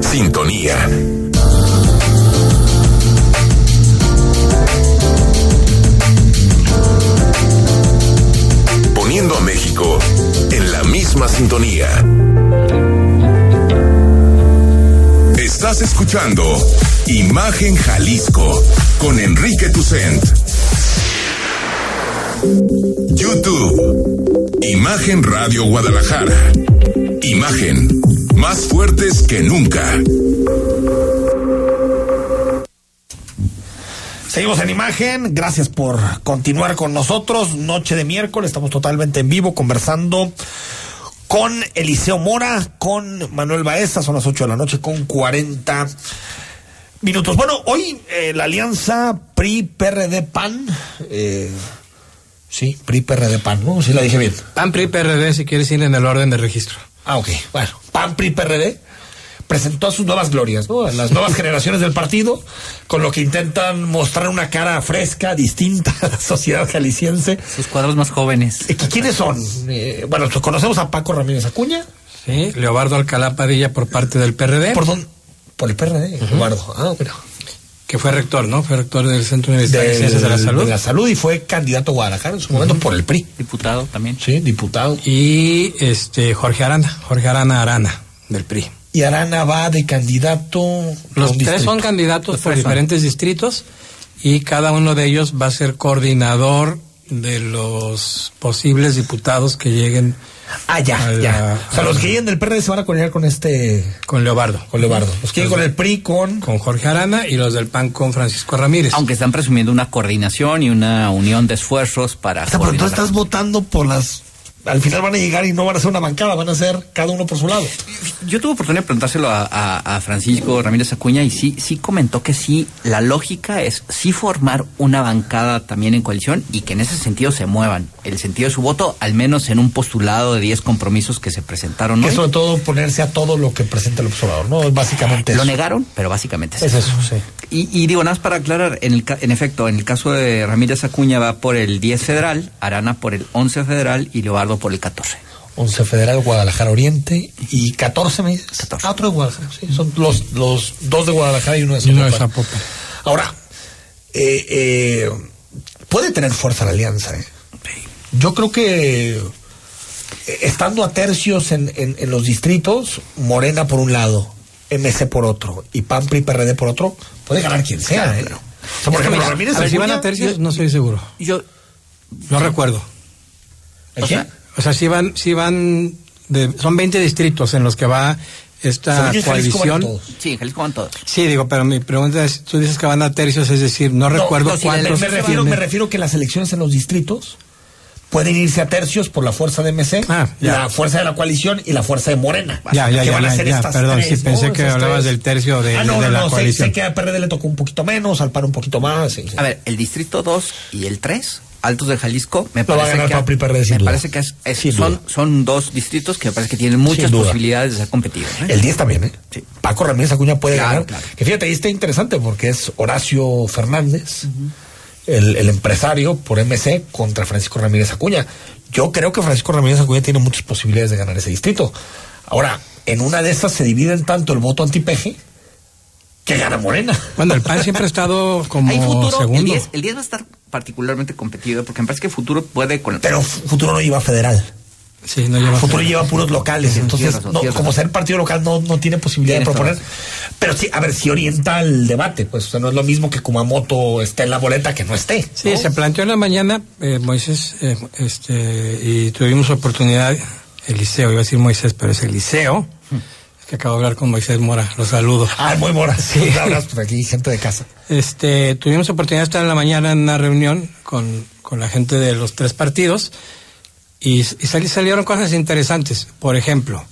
Sintonía. Poniendo a México en la misma sintonía. Estás escuchando Imagen Jalisco con Enrique Tucent. YouTube. Imagen Radio Guadalajara. Imagen. Más fuertes que nunca. Seguimos en imagen, gracias por continuar con nosotros. Noche de miércoles, estamos totalmente en vivo conversando con Eliseo Mora, con Manuel Baeza, son las 8 de la noche con 40 minutos. Bueno, hoy eh, la alianza PRI-PRD-PAN, eh, sí, PRI-PRD-PAN, ¿no? Sí la dije bien. PAN, PRI, PRD, si quieres ir en el orden de registro. Ah, ok, bueno, PAN, PRI-PRD presentó a sus nuevas glorias, ¿no? A las nuevas generaciones del partido, con lo que intentan mostrar una cara fresca, distinta a la sociedad jalisciense. Sus cuadros más jóvenes. Eh, ¿Quiénes son? Eh, bueno, conocemos a Paco Ramírez Acuña. Sí, Leobardo Alcalá Padilla por parte del PRD. ¿Por dónde? Por el PRD, Leobardo. Ah, pero... Que fue rector, ¿no? Fue rector del Centro Universitario de Ciencias de la Salud. De la Salud y fue candidato a Guadalajara en su momento por el PRI. Diputado también. Sí, diputado. Y este Jorge Arana, Jorge Arana Arana, del PRI y Arana va de candidato. Los tres son candidatos por diferentes distritos y cada uno de ellos va a ser coordinador de los posibles diputados que lleguen. Ah, ya, ya. O sea, los que lleguen del PRD se van a coordinar con este. Con Leobardo. Con Leobardo. Los que lleguen con el PRI con. Con Jorge Arana y los del PAN con Francisco Ramírez. Aunque están presumiendo una coordinación y una unión de esfuerzos para. O sea, pero tú estás votando por las al final van a llegar y no van a ser una bancada, van a ser cada uno por su lado. Yo tuve oportunidad de preguntárselo a, Francisco Ramírez Acuña y sí, sí comentó que sí, la lógica es sí formar una bancada también en coalición y que en ese sentido se muevan. El sentido de su voto, al menos en un postulado de 10 compromisos que se presentaron. Que sobre todo ponerse a todo lo que presenta el observador, ¿no? Básicamente. Lo negaron, pero básicamente es, es eso. sí. Y, digo, nada más para aclarar, en, el, en efecto, en el caso de Ramírez Acuña va por el 10 federal, Arana por el 11 federal y Leobardo por el 14. 11 Federal, Guadalajara Oriente y 14 me dices. 14. Ah, otro de Guadalajara, sí. Son los, los dos de Guadalajara y uno de Zapopan. Ahora, eh, eh, puede tener fuerza la alianza. ¿eh? Yo creo que eh, estando a tercios en, en, los distritos, Morena por un lado, MC por otro y PAMPRI y PRD por otro, puede ganar quien sea. ¿eh? O sea, por ejemplo, Ramírez. A ver, si van a tercios, no estoy seguro. Yo. No recuerdo. ¿El qué? O sea, si van, si van, de, son 20 distritos en los que va esta coalición. Sí, Jalisco van todos. Sí, digo, pero mi pregunta es, tú dices que van a tercios, es decir, no, recuerdo cuántos. Me, refiero, me refiero que las elecciones en los distritos pueden irse a tercios por la fuerza de MC, ah, la fuerza de la coalición y la fuerza de Morena. Ya, ya, ya, perdón, sí, pensé que hablabas del tercio de, ah, no, de, no, no, coalición. Sé, que a PRD le tocó un poquito menos, al PAN un poquito más. A ver, el distrito 2 y el 3 Altos de Jalisco, me parece, que, me parece que son, son dos distritos que me parece que tienen muchas posibilidades de ser competidos. ¿eh? El 10 también, ¿eh? Paco Ramírez Acuña puede ganar. Que fíjate, ahí está interesante porque es Horacio Fernández, el, el, empresario por MC contra Francisco Ramírez Acuña. Yo creo que Francisco Ramírez Acuña tiene muchas posibilidades de ganar ese distrito. Ahora, en una de estas se dividen tanto el voto antipeje que gana Morena. Bueno, el PAN siempre ha estado como segundo. El 10, el 10 va a estar particularmente competido porque me parece que Futuro puede con... Pero Futuro no lleva federal. Sí, no lleva Futuro lleva puros locales, entonces como ser partido local no, no tiene posibilidad de proponer. Pero sí, a ver, si orienta el debate, pues o sea, no es lo mismo que Kumamoto esté en la boleta que no esté. Sí, se planteó en la mañana, eh, Moisés, eh, este, y tuvimos oportunidad, Eliseo, iba a decir Moisés, pero es Eliseo, que acabo de hablar con Moisés Mora, los saludo. Ah, muy Mora, sí. Hablas por aquí, gente de casa. Este, tuvimos oportunidad de estar en la mañana en una reunión con, con la gente de los tres partidos y, y salieron cosas interesantes. Por ejemplo,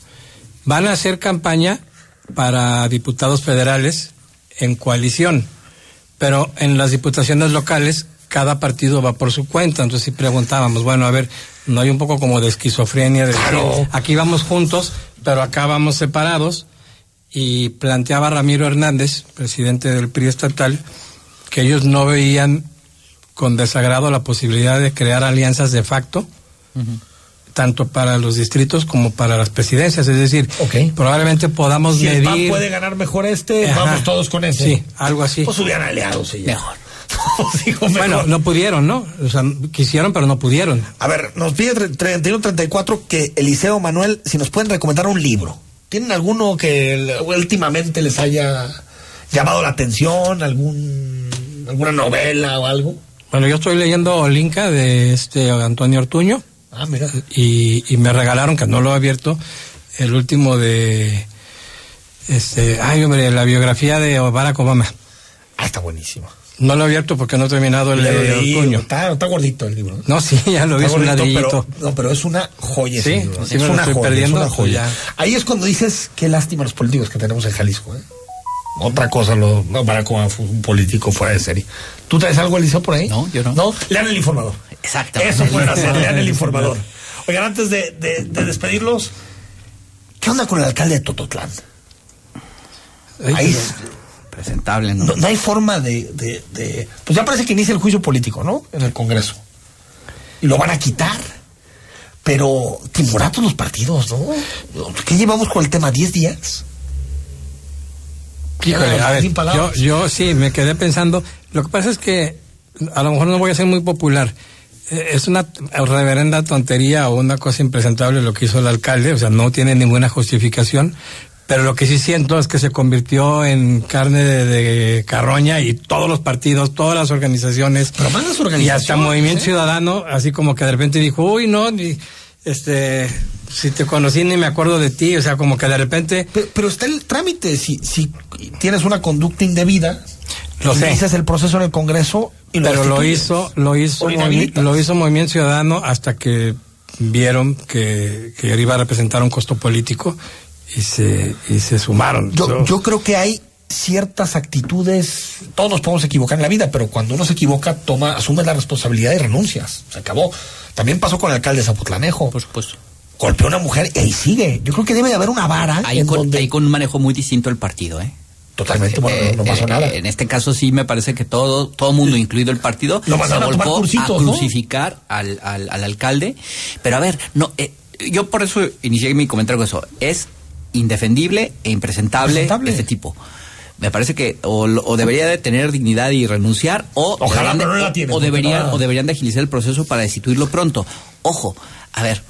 van a hacer campaña para diputados federales en coalición, pero en las diputaciones locales cada partido va por su cuenta. Entonces si preguntábamos, bueno, a ver, no hay un poco como de esquizofrenia de aquí vamos juntos, pero acá vamos separados. Y planteaba Ramiro Hernández, presidente del PRI estatal, que ellos no veían con desagrado la posibilidad de crear alianzas de facto, tanto para los distritos como para las presidencias. Es decir, probablemente podamos si medir. El puede ganar mejor este, vamos todos con ese. Sí, algo así. Pues hubieran aliados Mejor. bueno, no pudieron, ¿no? O sea, quisieron, pero no pudieron. A ver, nos pide 3134 que Eliseo Manuel, si nos pueden recomendar un libro ¿Tienen alguno que últimamente les haya llamado la atención? ¿Algún, ¿Alguna novela o algo? Bueno, yo estoy leyendo Olinka de este Antonio Ortuño. Ah, mira. Y, y me regalaron, que no lo he abierto, el último de. Este, ay, hombre, la biografía de Barack Obama. Ah, está buenísimo. No lo he abierto porque no he terminado el de Ortuño. Está, está gordito el libro. No, sí, ya lo vi, es un ladrillito. Pero, no, pero es una joya sí, libro. Sí, es, me una estoy joya, perdiendo, es una joya. pues Ahí es cuando dices qué lástima los políticos que tenemos en Jalisco. ¿eh? Otra cosa, lo, no, Barack Obama fue un político fuera de serie. ¿Tú traes algo, Eliseo, por ahí? No, yo no. No, lean el informador. Exactamente. Eso pueden hacer, lean el informador. Oigan, antes de, de, de despedirlos, ¿qué onda con el alcalde de Tototlán? Ahí presentable, ¿no? No, no hay forma de, de, de, Pues ya parece que inicia el juicio político, ¿no? En el Congreso. Y lo van a quitar. Pero timoratos los partidos, ¿no? ¿Qué llevamos con el tema? ¿10 días? Híjole, a ver, yo, yo sí me quedé pensando. Lo que pasa es que a lo mejor no voy a ser muy popular. Eh, Es una reverenda tontería o una cosa impresentable lo que hizo el alcalde, o sea, no tiene ninguna justificación, pero lo que sí siento es que se convirtió en carne de, de carroña y todos los partidos, todas las organizaciones, pero más las y organizaciones, hasta Movimiento ¿eh? Ciudadano, así como que de repente dijo, uy, no, ni, este, si te conocí ni me acuerdo de ti, o sea, como que de repente... Pero, pero está el trámite, si, si tienes una conducta indebida, Lo sé. el proceso en el Congreso y lo pero lo hizo lo hizo lo hizo Movimiento Ciudadano hasta que vieron que, que iba a representar un costo político y se y se sumaron Yo, So, yo creo que hay ciertas actitudes, todos nos podemos equivocar en la vida, pero cuando uno se equivoca, toma, asume la responsabilidad y renuncias. Se acabó. También pasó con el alcalde de Zapotlanejo. Por supuesto. Golpeó a una mujer y ahí sigue. Yo creo que debe de haber una vara Ahí en con, donde ahí con un manejo muy distinto del partido, ¿eh? totalmente bueno, Eh, no pasó eh, nada. En este caso sí me parece que todo todo mundo, incluido el partido, Lo se a cursitos, a ¿no? crucificar al, al, al alcalde. Pero a ver, no, eh, yo por eso inicié mi comentario con eso. Es indefendible e impresentable Presentable. este tipo. Me parece que o, o debería de tener dignidad y renunciar o Ojalá, deberían de, pero no la o- deberían o deberían de agilizar el proceso para destituirlo pronto. Ojo, a ver,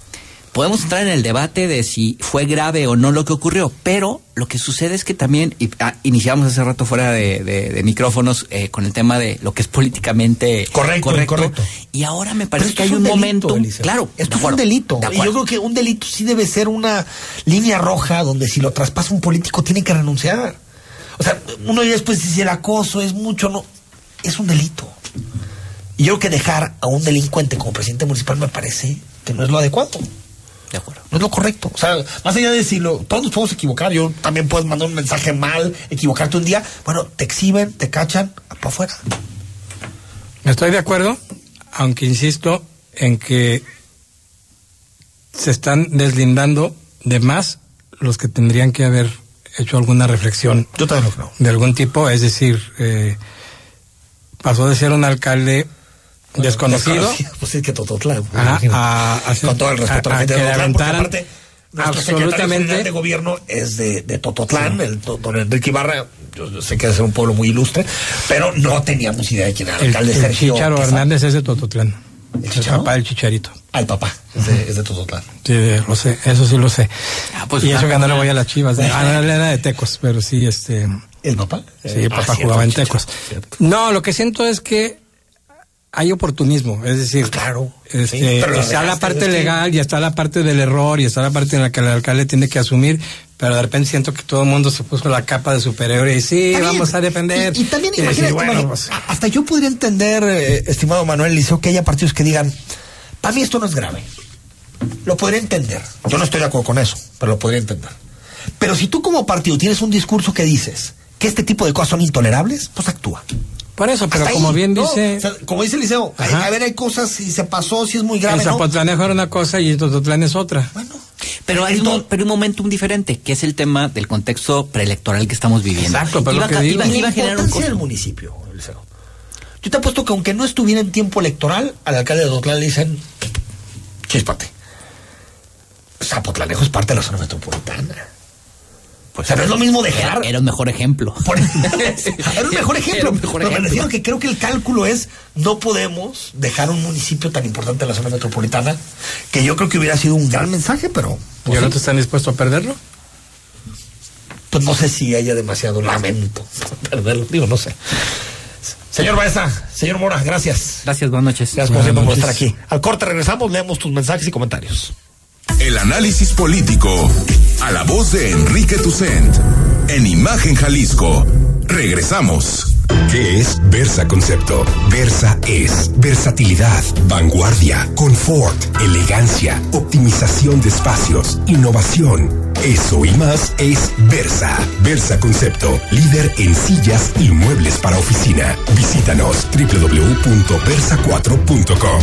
podemos entrar en el debate de si fue grave o no lo que ocurrió, pero lo que sucede es que también, y, ah, iniciamos hace rato fuera de, de- de micrófonos eh, con el tema de lo que es políticamente Correcto, incorrecto. Y ahora me parece que hay es un, delito, momento, claro, esto de es un delito. de Y yo creo que un delito sí debe ser una línea roja donde si lo traspasa un político tiene que renunciar. O sea, uno ya después dice el acoso es mucho, no. Es un delito. Y yo creo que dejar a un delincuente como presidente municipal me parece que no es lo adecuado. De acuerdo. No es lo correcto. O sea, más allá de decirlo, todos nos podemos equivocar. Yo también puedo mandar un mensaje mal, equivocarte un día. Bueno, te exhiben, te cachan, para afuera. estoy de acuerdo aunque insisto en que se están deslindando de más los que tendrían que haber hecho alguna reflexión Yo también lo creo. de algún tipo, es decir, eh, pasó de ser un alcalde desconocido Pues sí, que Tototlán. con todo el respeto a, a- la gente de Tototlán, porque aparte nuestro absolutamente- de gobierno es de, de Tototlán, el do- don Enrique Ibarra, yo, yo sé que es un pueblo muy ilustre, pero no teníamos idea de quién era el, el, alcalde el Sergio Chicharo. Hernández es de Tototlán. El, papá del Chicharito. Ah, el papá, es de, es de Tototlán. Sí, lo sé, eso sí lo sé. Ah, pues, y eso que no le voy a las chivas. De, ah, no, él era de Tecos, pero sí, este. ¿El papá? Sí, Eh, el papá ah, cierto, jugaba en Tecos. cierto. No, lo que siento es que hay oportunismo, es decir, Claro. este, sí, está la parte legal y está la parte del error y está la parte en la que el alcalde tiene que asumir, pero de repente siento que todo el mundo se puso la capa de superhéroe y sí, vamos a defender. Y, y también, decir, imagínate, bueno, pues, hasta yo podría entender, eh, estimado Manuel Liceo, que haya partidos que digan, para mí esto no es grave. Lo podría entender. Yo no estoy de acuerdo con eso, pero lo podría entender. Pero si tú como partido tienes un discurso que dices que este tipo de cosas son intolerables, pues actúa. Por eso, pero Hasta como ahí, bien ¿no? dice, O sea, como dice el Liceo, hay- a ver, hay cosas, si se pasó, si es muy el grave, ¿no? Zapotlanejo era una cosa y el Tototlán es otra. Bueno, Pero hay un, pero un momentum diferente, que es el tema del contexto preelectoral que estamos viviendo. Exacto, pero Iba lo que a- digo- iba- iba a generar un importancia del municipio, Liceo. Yo te apuesto que aunque no estuviera en tiempo electoral, al alcalde de Dotlán le dicen, chispate. Zapotlanejo es parte de la zona metropolitana. Pues, o sea, no es lo mismo dejar. Era, era un mejor ejemplo. Por- era un mejor ejemplo. Era un mejor pero me ejemplo. refiero que creo que el cálculo es no podemos dejar un municipio tan importante de la zona metropolitana que yo creo que hubiera sido un gran mensaje, pero ¿Y pues, ahora sí. te están dispuestos a perderlo? pues no sé si haya demasiado lamento perderlo, digo, no sé. Señor Baeza, señor Mora, gracias. Gracias, buenas noches. Gracias siempre por estar aquí. Al corte regresamos, leemos tus mensajes y comentarios. El análisis político a la voz de Enrique Tucent en Imagen Jalisco. Regresamos. ¿Qué es Versa Concepto? Versa es versatilidad, vanguardia, confort, elegancia, optimización de espacios, innovación. Eso y más es Versa. Versa Concepto, líder en sillas y muebles para oficina. Visítanos www.versa4.com.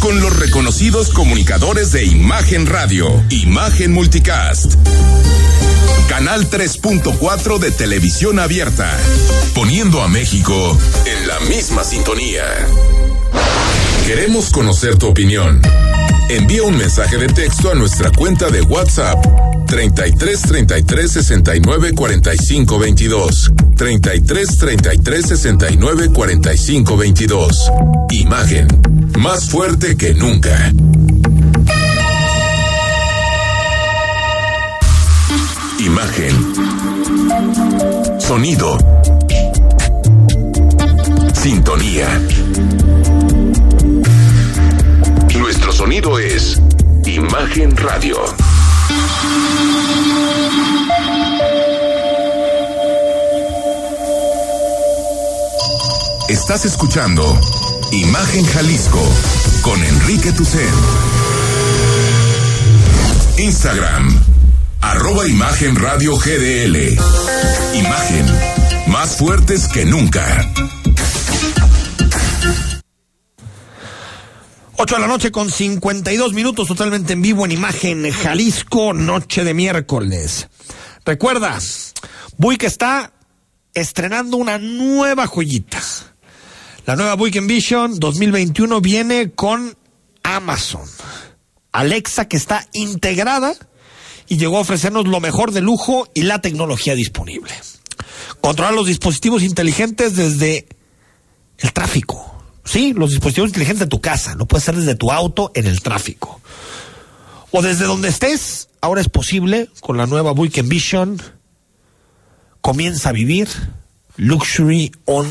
Con los reconocidos comunicadores de Imagen Radio, Imagen Multicast. Canal 3.4 de televisión abierta, poniendo a México en la misma sintonía. Queremos conocer tu opinión. Envía un mensaje de texto a nuestra cuenta de WhatsApp 33 33 69 45 22 33 33 69 45 22 Imagen más fuerte que nunca. Imagen. Sonido. Sintonía. Sonido es Imagen Radio. Estás escuchando Imagen Jalisco con Enrique Tucen. Instagram, arroba Imagen Radio GDL. Imagen, más fuertes que nunca. 8 de la noche con 52 minutos totalmente en vivo en imagen Jalisco, noche de miércoles. Recuerda, Buick está estrenando una nueva joyita. La nueva Buick Envision 2021 viene con Amazon. Alexa que está integrada y llegó a ofrecernos lo mejor de lujo y la tecnología disponible. Controlar los dispositivos inteligentes desde el tráfico. Sí, los dispositivos inteligentes de tu casa. Lo puedes hacer desde tu auto en el tráfico. O desde donde estés. Ahora es posible con la nueva Buick Envision. Comienza a vivir Luxury on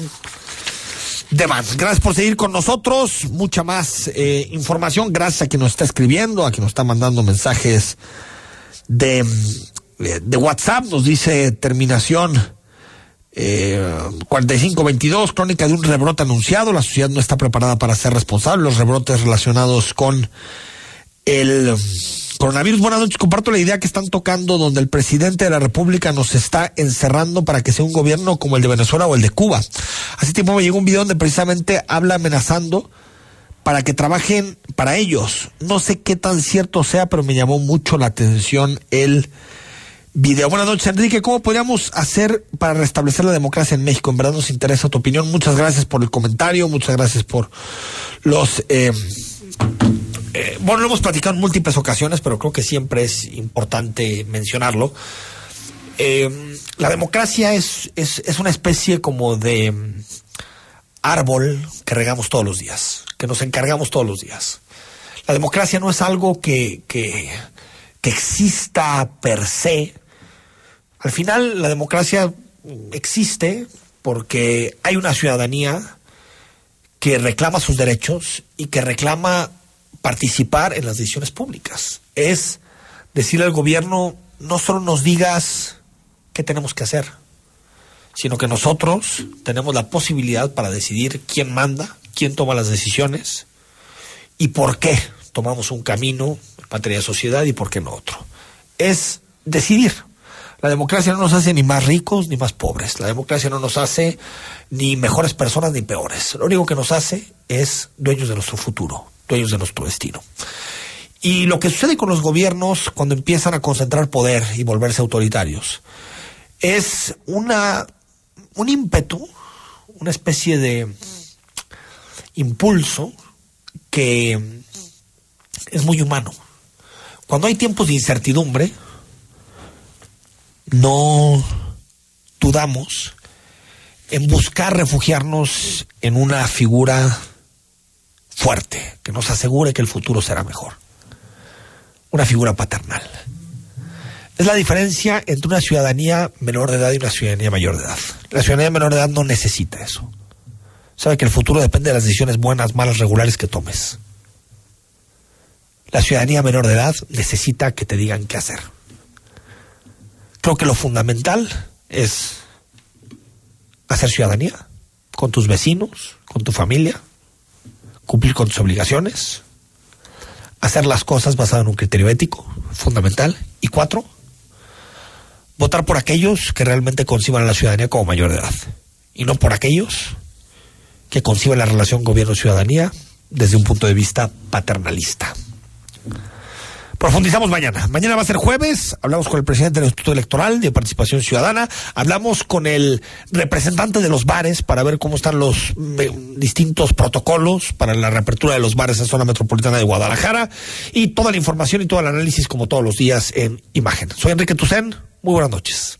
Demand. Gracias por seguir con nosotros. Mucha más eh, información. Gracias a quien nos está escribiendo, a quien nos está mandando mensajes de, de WhatsApp. Nos dice terminación eh, 4522, crónica de un rebrote anunciado. La sociedad no está preparada para ser responsable. Los rebrotes relacionados con el coronavirus. Buenas noches. Comparto la idea que están tocando donde el presidente de la República nos está encerrando para que sea un gobierno como el de Venezuela o el de Cuba. Hace tiempo me llegó un video donde precisamente habla amenazando para que trabajen para ellos. No sé qué tan cierto sea, pero me llamó mucho la atención el video. Buenas noches, Enrique. ¿Cómo podríamos hacer para restablecer la democracia en México? En verdad nos interesa tu opinión. Muchas gracias por el comentario, muchas gracias por los... Eh, eh, bueno, lo hemos platicado en múltiples ocasiones, pero creo que siempre es importante mencionarlo. Eh, la democracia es, es, es una especie como de árbol que regamos todos los días, que nos encargamos todos los días. La democracia no es algo que, que que exista per se. Al final la democracia existe porque hay una ciudadanía que reclama sus derechos y que reclama participar en las decisiones públicas. Es decirle al gobierno, no solo nos digas qué tenemos que hacer, sino que nosotros tenemos la posibilidad para decidir quién manda, quién toma las decisiones y por qué tomamos un camino materia de sociedad y por qué no otro. Es decidir. La democracia no nos hace ni más ricos ni más pobres. La democracia no nos hace ni mejores personas ni peores. Lo único que nos hace es dueños de nuestro futuro, dueños de nuestro destino. Y lo que sucede con los gobiernos cuando empiezan a concentrar poder y volverse autoritarios es una, un ímpetu, una especie de impulso que es muy humano. Cuando hay tiempos de incertidumbre, no dudamos en buscar refugiarnos en una figura fuerte, que nos asegure que el futuro será mejor. Una figura paternal. Es la diferencia entre una ciudadanía menor de edad y una ciudadanía mayor de edad. La ciudadanía menor de edad no necesita eso. Sabe que el futuro depende de las decisiones buenas, malas, regulares que tomes. La ciudadanía menor de edad necesita que te digan qué hacer. Creo que lo fundamental es hacer ciudadanía con tus vecinos, con tu familia, cumplir con tus obligaciones, hacer las cosas basado en un criterio ético fundamental. Y cuatro, votar por aquellos que realmente conciban a la ciudadanía como mayor de edad y no por aquellos que conciben la relación gobierno-ciudadanía desde un punto de vista paternalista. Profundizamos mañana. Mañana va a ser jueves. Hablamos con el presidente del Instituto Electoral de Participación Ciudadana. Hablamos con el representante de los bares para ver cómo están los eh, distintos protocolos para la reapertura de los bares en zona metropolitana de Guadalajara. Y toda la información y todo el análisis, como todos los días, en imagen. Soy Enrique Tucen. Muy buenas noches.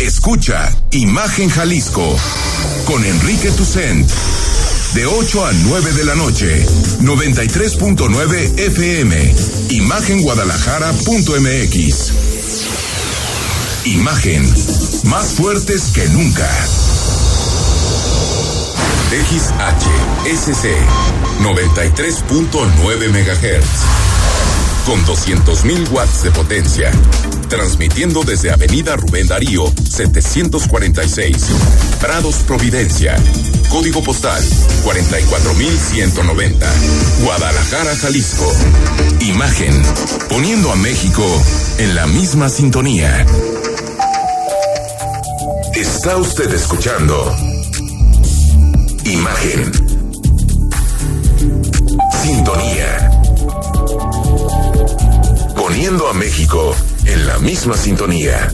Escucha Imagen Jalisco con Enrique Tucent. De 8 a 9 de la noche, 93.9 FM. Imagenguadalajara.mx. Imagen. Más fuertes que nunca. XHSC 93.9 MHz. Con 200.000 watts de potencia transmitiendo desde Avenida Rubén Darío, 746, Prados Providencia, código postal 44190, Guadalajara, Jalisco. Imagen, poniendo a México en la misma sintonía. Está usted escuchando Imagen. Sintonía. Poniendo a México en la misma sintonía.